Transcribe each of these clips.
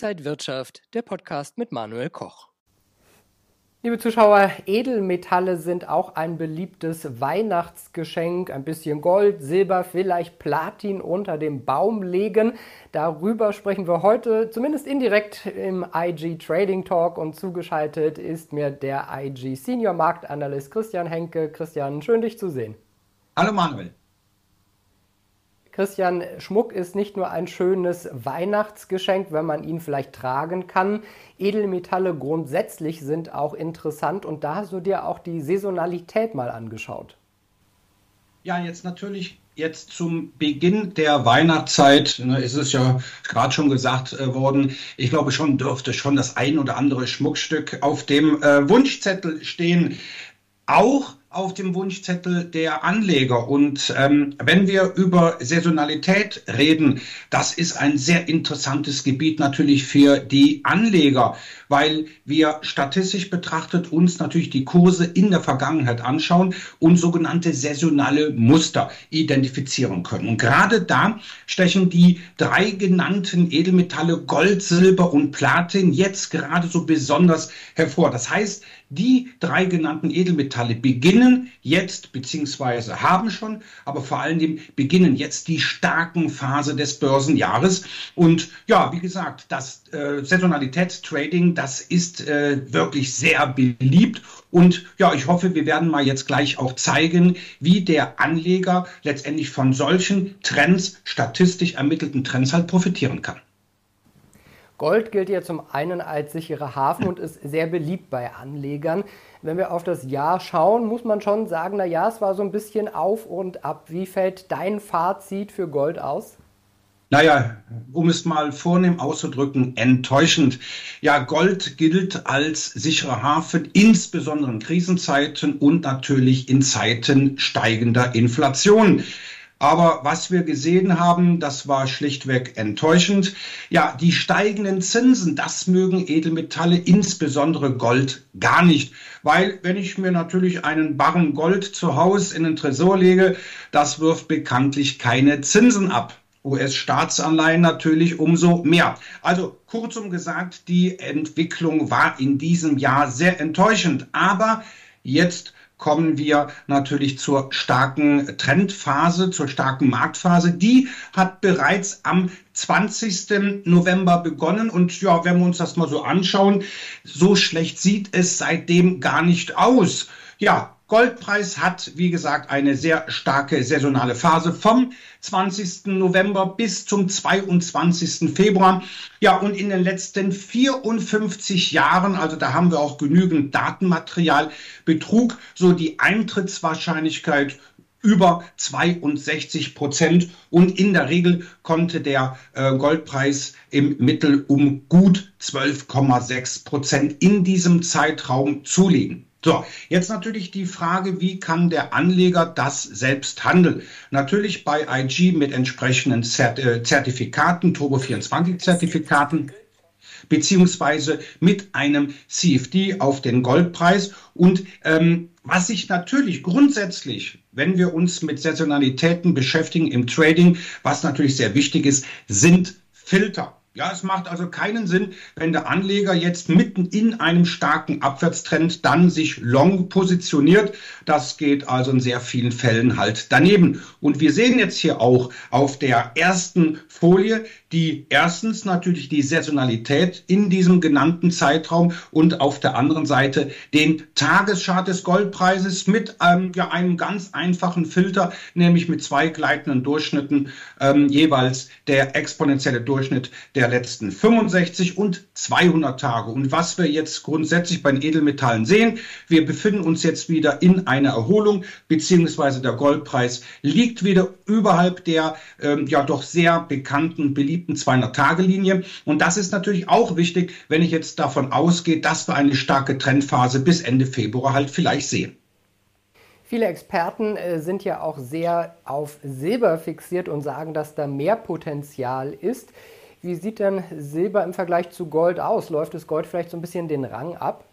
Inside Wirtschaft, der Podcast mit Manuel Koch. Liebe Zuschauer, Edelmetalle sind auch ein beliebtes Weihnachtsgeschenk. Ein bisschen Gold, Silber, vielleicht Platin unter dem Baum legen. Darüber sprechen wir heute zumindest indirekt im IG Trading Talk und zugeschaltet ist mir der IG Senior Marktanalyst Christian Henke. Christian, schön dich zu sehen. Hallo Manuel. Christian, Schmuck ist nicht nur ein schönes Weihnachtsgeschenk, wenn man ihn vielleicht tragen kann. Edelmetalle grundsätzlich sind auch interessant und da hast du dir auch die Saisonalität mal angeschaut. Ja, jetzt natürlich jetzt zum Beginn der Weihnachtszeit ne, ist es ja gerade schon gesagt äh, worden. Ich glaube schon dürfte schon das ein oder andere Schmuckstück auf dem äh, Wunschzettel stehen. Auch auf dem Wunschzettel der Anleger. Und ähm, wenn wir über Saisonalität reden, das ist ein sehr interessantes Gebiet natürlich für die Anleger, weil wir statistisch betrachtet uns natürlich die Kurse in der Vergangenheit anschauen und sogenannte saisonale Muster identifizieren können. Und gerade da stechen die drei genannten Edelmetalle Gold, Silber und Platin jetzt gerade so besonders hervor. Das heißt, die drei genannten Edelmetalle beginnen jetzt, beziehungsweise haben schon, aber vor allen Dingen beginnen jetzt die starken Phase des Börsenjahres. Und ja, wie gesagt, das äh, Saisonalitätstrading, das ist äh, wirklich sehr beliebt. Und ja, ich hoffe, wir werden mal jetzt gleich auch zeigen, wie der Anleger letztendlich von solchen Trends, statistisch ermittelten Trends halt profitieren kann. Gold gilt ja zum einen als sicherer Hafen und ist sehr beliebt bei Anlegern. Wenn wir auf das Jahr schauen, muss man schon sagen, na ja, es war so ein bisschen auf und ab. Wie fällt dein Fazit für Gold aus? Naja, um es mal vornehm auszudrücken, enttäuschend. Ja, Gold gilt als sicherer Hafen, insbesondere in Krisenzeiten und natürlich in Zeiten steigender Inflation. Aber was wir gesehen haben, das war schlichtweg enttäuschend. Ja, die steigenden Zinsen, das mögen Edelmetalle, insbesondere Gold, gar nicht. Weil wenn ich mir natürlich einen Barren Gold zu Hause in den Tresor lege, das wirft bekanntlich keine Zinsen ab. US-Staatsanleihen natürlich umso mehr. Also kurzum gesagt, die Entwicklung war in diesem Jahr sehr enttäuschend. Aber jetzt kommen wir natürlich zur starken Trendphase, zur starken Marktphase. Die hat bereits am 20. November begonnen. Und ja, wenn wir uns das mal so anschauen, so schlecht sieht es seitdem gar nicht aus. Ja, Goldpreis hat, wie gesagt, eine sehr starke saisonale Phase vom 20. November bis zum 22. Februar. Ja, und in den letzten 54 Jahren, also da haben wir auch genügend Datenmaterial, betrug so die Eintrittswahrscheinlichkeit über 62 Prozent und in der Regel konnte der äh, Goldpreis im Mittel um gut 12,6 Prozent in diesem Zeitraum zulegen. So, jetzt natürlich die Frage, wie kann der Anleger das selbst handeln? Natürlich bei IG mit entsprechenden äh, Zertifikaten, Turbo24-Zertifikaten, beziehungsweise mit einem CFD auf den Goldpreis. Und ähm, was sich natürlich grundsätzlich, wenn wir uns mit Saisonalitäten beschäftigen im Trading, was natürlich sehr wichtig ist, sind Filter. Ja, es macht also keinen Sinn, wenn der Anleger jetzt mitten in einem starken Abwärtstrend dann sich long positioniert. Das geht also in sehr vielen Fällen halt daneben. Und wir sehen jetzt hier auch auf der ersten Folie die erstens natürlich die Saisonalität in diesem genannten Zeitraum und auf der anderen Seite den Tageschart des Goldpreises mit ähm, ja, einem ganz einfachen Filter, nämlich mit zwei gleitenden Durchschnitten, ähm, jeweils der exponentielle Durchschnitt der letzten 65 und 200 Tage. Und was wir jetzt grundsätzlich bei den Edelmetallen sehen, wir befinden uns jetzt wieder in einer Erholung, beziehungsweise der Goldpreis liegt wieder überhalb der ähm, ja doch sehr bekannten, beliebten 200-Tage-Linie. Und das ist natürlich auch wichtig, wenn ich jetzt davon ausgehe, dass wir eine starke Trendphase bis Ende Februar halt vielleicht sehen. Viele Experten äh, sind ja auch sehr auf Silber fixiert und sagen, dass da mehr Potenzial ist. Wie sieht denn Silber im Vergleich zu Gold aus? Läuft das Gold vielleicht so ein bisschen den Rang ab?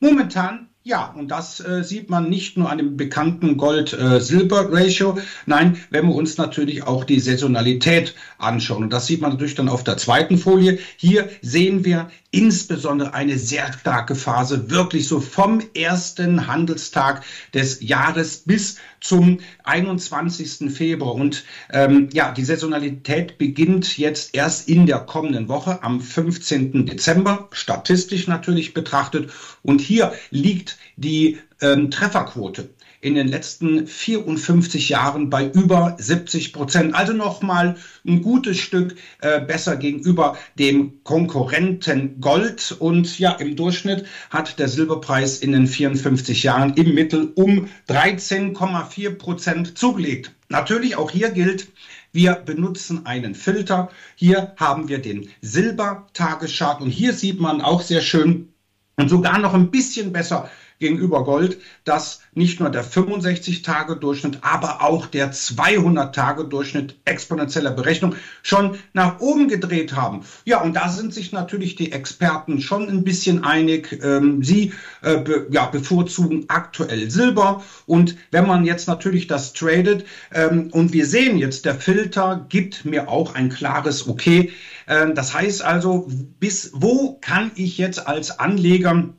Momentan Ja, und das äh, sieht man nicht nur an dem bekannten Gold-Silber-Ratio. Äh, Nein, wenn wir uns natürlich auch die Saisonalität anschauen. Und das sieht man natürlich dann auf der zweiten Folie. Hier sehen wir insbesondere eine sehr starke Phase, wirklich so vom ersten Handelstag des Jahres bis zum 21. Februar. Und ähm, ja, die Saisonalität beginnt jetzt erst in der kommenden Woche am 15. Dezember, statistisch natürlich betrachtet. Und hier liegt die ähm, Trefferquote in den letzten 54 Jahren bei über 70 Prozent. Also nochmal ein gutes Stück äh, besser gegenüber dem Konkurrenten Gold. Und ja, im Durchschnitt hat der Silberpreis in den 54 Jahren im Mittel um 13,4 Prozent zugelegt. Natürlich auch hier gilt, wir benutzen einen Filter. Hier haben wir den Silber-Tageschart und hier sieht man auch sehr schön und sogar noch ein bisschen besser gegenüber Gold, dass nicht nur der 65-Tage-Durchschnitt, aber auch der 200-Tage-Durchschnitt exponentieller Berechnung schon nach oben gedreht haben. Ja, und da sind sich natürlich die Experten schon ein bisschen einig. Ähm, sie äh, be, ja, bevorzugen aktuell Silber. Und wenn man jetzt natürlich das tradet ähm, und wir sehen jetzt, der Filter gibt mir auch ein klares Okay. Ähm, das heißt also, bis wo kann ich jetzt als Anleger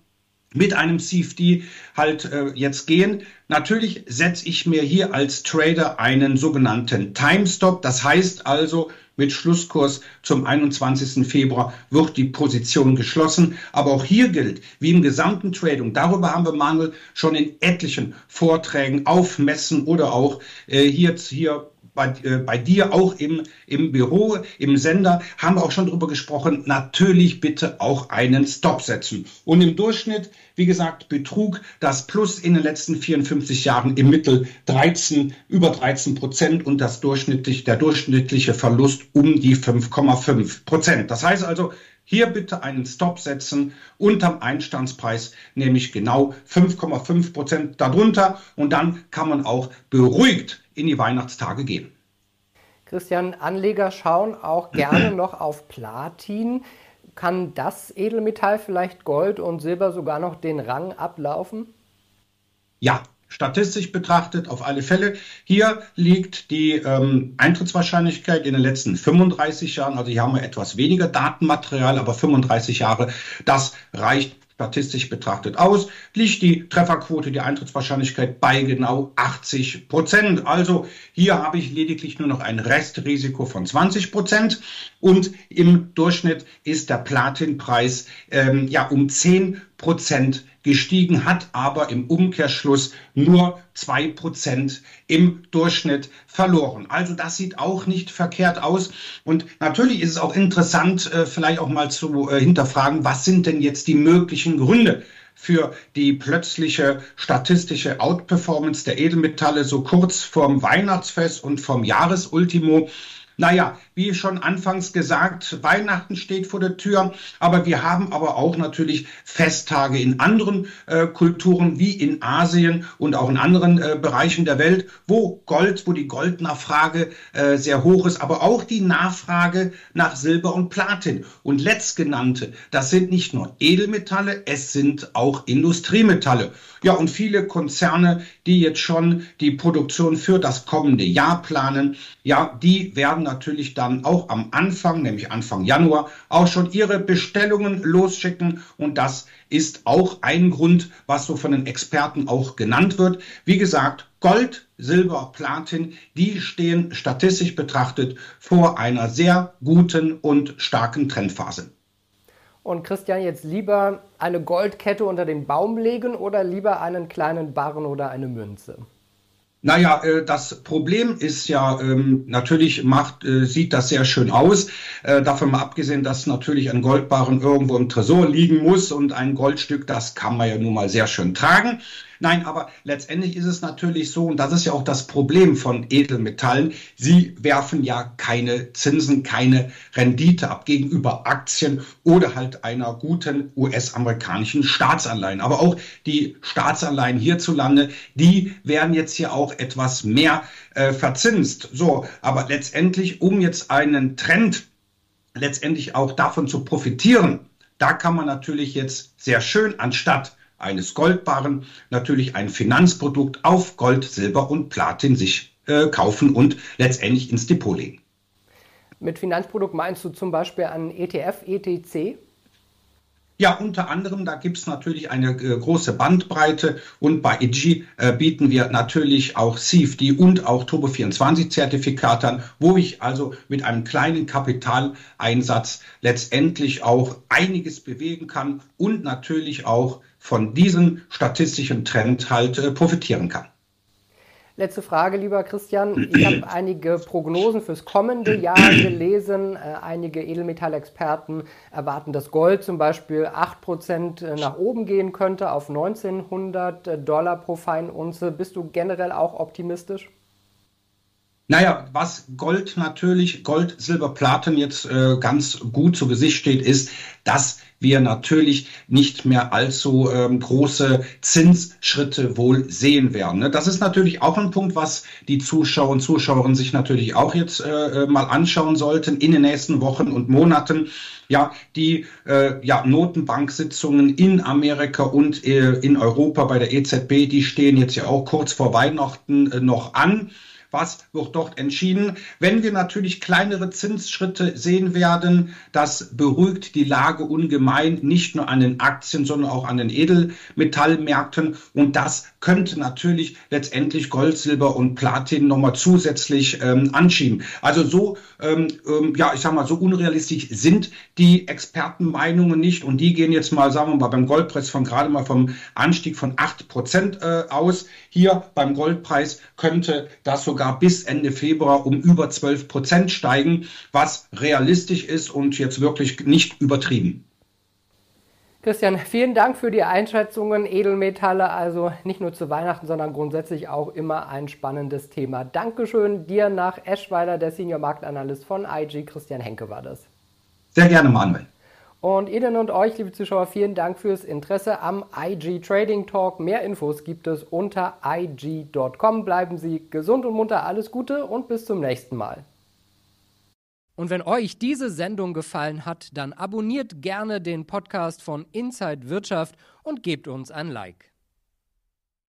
mit einem CFD halt äh, jetzt gehen. Natürlich setze ich mir hier als Trader einen sogenannten Timestop. Das heißt also, mit Schlusskurs zum 21. Februar wird die Position geschlossen. Aber auch hier gilt, wie im gesamten Trading, darüber haben wir Manuel schon in etlichen Vorträgen auf Messen oder auch äh, hier, hier bei, äh, bei dir auch im, im Büro, im Sender, haben wir auch schon drüber gesprochen. Natürlich bitte auch einen Stop setzen. Und im Durchschnitt, wie gesagt, betrug das Plus in den letzten 54 Jahren im Mittel 13, über 13 Prozent und das durchschnittlich, der durchschnittliche Verlust um die 5,5 Prozent. Das heißt also, hier bitte einen Stop setzen unterm Einstandspreis, nämlich genau 5,5 Prozent darunter. Und dann kann man auch beruhigt in die Weihnachtstage gehen. Christian, Anleger schauen auch gerne noch auf Platin. Kann das Edelmetall vielleicht Gold und Silber sogar noch den Rang ablaufen? Ja, statistisch betrachtet auf alle Fälle. Hier liegt die ähm, Eintrittswahrscheinlichkeit in den letzten 35 Jahren, also hier haben wir etwas weniger Datenmaterial, aber 35 Jahre, das reicht statistisch betrachtet aus, liegt die Trefferquote, die Eintrittswahrscheinlichkeit bei genau 80 Prozent. Also hier habe ich lediglich nur noch ein Restrisiko von 20 Prozent und im Durchschnitt ist der Platinpreis ähm, ja um 10 Prozent gestiegen, hat aber im Umkehrschluss nur zwei Prozent im Durchschnitt verloren. Also das sieht auch nicht verkehrt aus. Und natürlich ist es auch interessant, äh, vielleicht auch mal zu äh, hinterfragen, was sind denn jetzt die möglichen Gründe für die plötzliche statistische Outperformance der Edelmetalle so kurz vorm Weihnachtsfest und vom Jahresultimo. Naja, wie schon anfangs gesagt, Weihnachten steht vor der Tür, aber wir haben aber auch natürlich Festtage in anderen äh, Kulturen wie in Asien und auch in anderen äh, Bereichen der Welt, wo Gold, wo die Goldnachfrage äh, sehr hoch ist, aber auch die Nachfrage nach Silber und Platin. Und letztgenannte, das sind nicht nur Edelmetalle, es sind auch Industriemetalle. Ja, und viele Konzerne, die jetzt schon die Produktion für das kommende Jahr planen, ja, die werden natürlich dann auch am Anfang, nämlich Anfang Januar, auch schon ihre Bestellungen losschicken. Und das ist auch ein Grund, was so von den Experten auch genannt wird. Wie gesagt, Gold, Silber, Platin, die stehen statistisch betrachtet vor einer sehr guten und starken Trendphase. Und Christian, jetzt lieber eine Goldkette unter den Baum legen oder lieber einen kleinen Barren oder eine Münze? Naja, äh, das Problem ist ja, ähm, natürlich macht, äh, sieht das sehr schön aus. Äh, davon mal abgesehen, dass natürlich ein Goldbarren irgendwo im Tresor liegen muss und ein Goldstück, das kann man ja nun mal sehr schön tragen. Nein, aber letztendlich ist es natürlich so, und das ist ja auch das Problem von Edelmetallen, sie werfen ja keine Zinsen, keine Rendite ab gegenüber Aktien oder halt einer guten US-amerikanischen Staatsanleihen. Aber auch die Staatsanleihen hierzulande, die werden jetzt hier auch etwas mehr äh, verzinst. So, aber letztendlich, um jetzt einen Trend letztendlich auch davon zu profitieren, da kann man natürlich jetzt sehr schön anstatt eines Goldbarren natürlich ein Finanzprodukt auf Gold, Silber und Platin sich äh, kaufen und letztendlich ins Depot legen. Mit Finanzprodukt meinst du zum Beispiel an ETF, ETC? Ja, unter anderem, da gibt es natürlich eine äh, große Bandbreite und bei EG äh, bieten wir natürlich auch CFD und auch Turbo24-Zertifikate an, wo ich also mit einem kleinen Kapitaleinsatz letztendlich auch einiges bewegen kann und natürlich auch von diesem statistischen Trend halt äh, profitieren kann. Letzte Frage, lieber Christian. Ich habe einige Prognosen fürs kommende Jahr gelesen. Äh, einige Edelmetallexperten erwarten, dass Gold zum Beispiel 8% äh, nach oben gehen könnte auf 1900 Dollar pro Feinunze. Bist du generell auch optimistisch? Naja, was Gold natürlich, Gold, Silber, Platin jetzt äh, ganz gut zu Gesicht steht, ist, dass wir natürlich nicht mehr allzu ähm, große Zinsschritte wohl sehen werden. Ne? Das ist natürlich auch ein Punkt, was die Zuschauer und Zuschauerinnen sich natürlich auch jetzt äh, äh, mal anschauen sollten in den nächsten Wochen und Monaten. Ja, die äh, ja, Notenbanksitzungen in Amerika und äh, in Europa bei der EZB, die stehen jetzt ja auch kurz vor Weihnachten äh, noch an was wird dort entschieden. Wenn wir natürlich kleinere Zinsschritte sehen werden, das beruhigt die Lage ungemein, nicht nur an den Aktien, sondern auch an den Edelmetallmärkten. Und das könnte natürlich letztendlich Gold, Silber und Platin nochmal zusätzlich ähm, anschieben. Also so, ähm, ähm, ja, ich sag mal, so unrealistisch sind die Expertenmeinungen nicht. Und die gehen jetzt mal, sagen wir mal, beim Goldpreis von gerade mal vom Anstieg von 8 Prozent äh, aus. Hier beim Goldpreis könnte das sogar sogar bis Ende Februar um über 12 Prozent steigen, was realistisch ist und jetzt wirklich nicht übertrieben. Christian, vielen Dank für die Einschätzungen. Edelmetalle, also nicht nur zu Weihnachten, sondern grundsätzlich auch immer ein spannendes Thema. Dankeschön dir nach Eschweiler, der Senior Marktanalyst von IG. Christian Henke war das. Sehr gerne, Manuel. Und Ihnen und euch, liebe Zuschauer, vielen Dank fürs Interesse am IG Trading Talk. Mehr Infos gibt es unter IG.com. Bleiben Sie gesund und munter, alles Gute und bis zum nächsten Mal. Und wenn euch diese Sendung gefallen hat, dann abonniert gerne den Podcast von Inside Wirtschaft und gebt uns ein Like.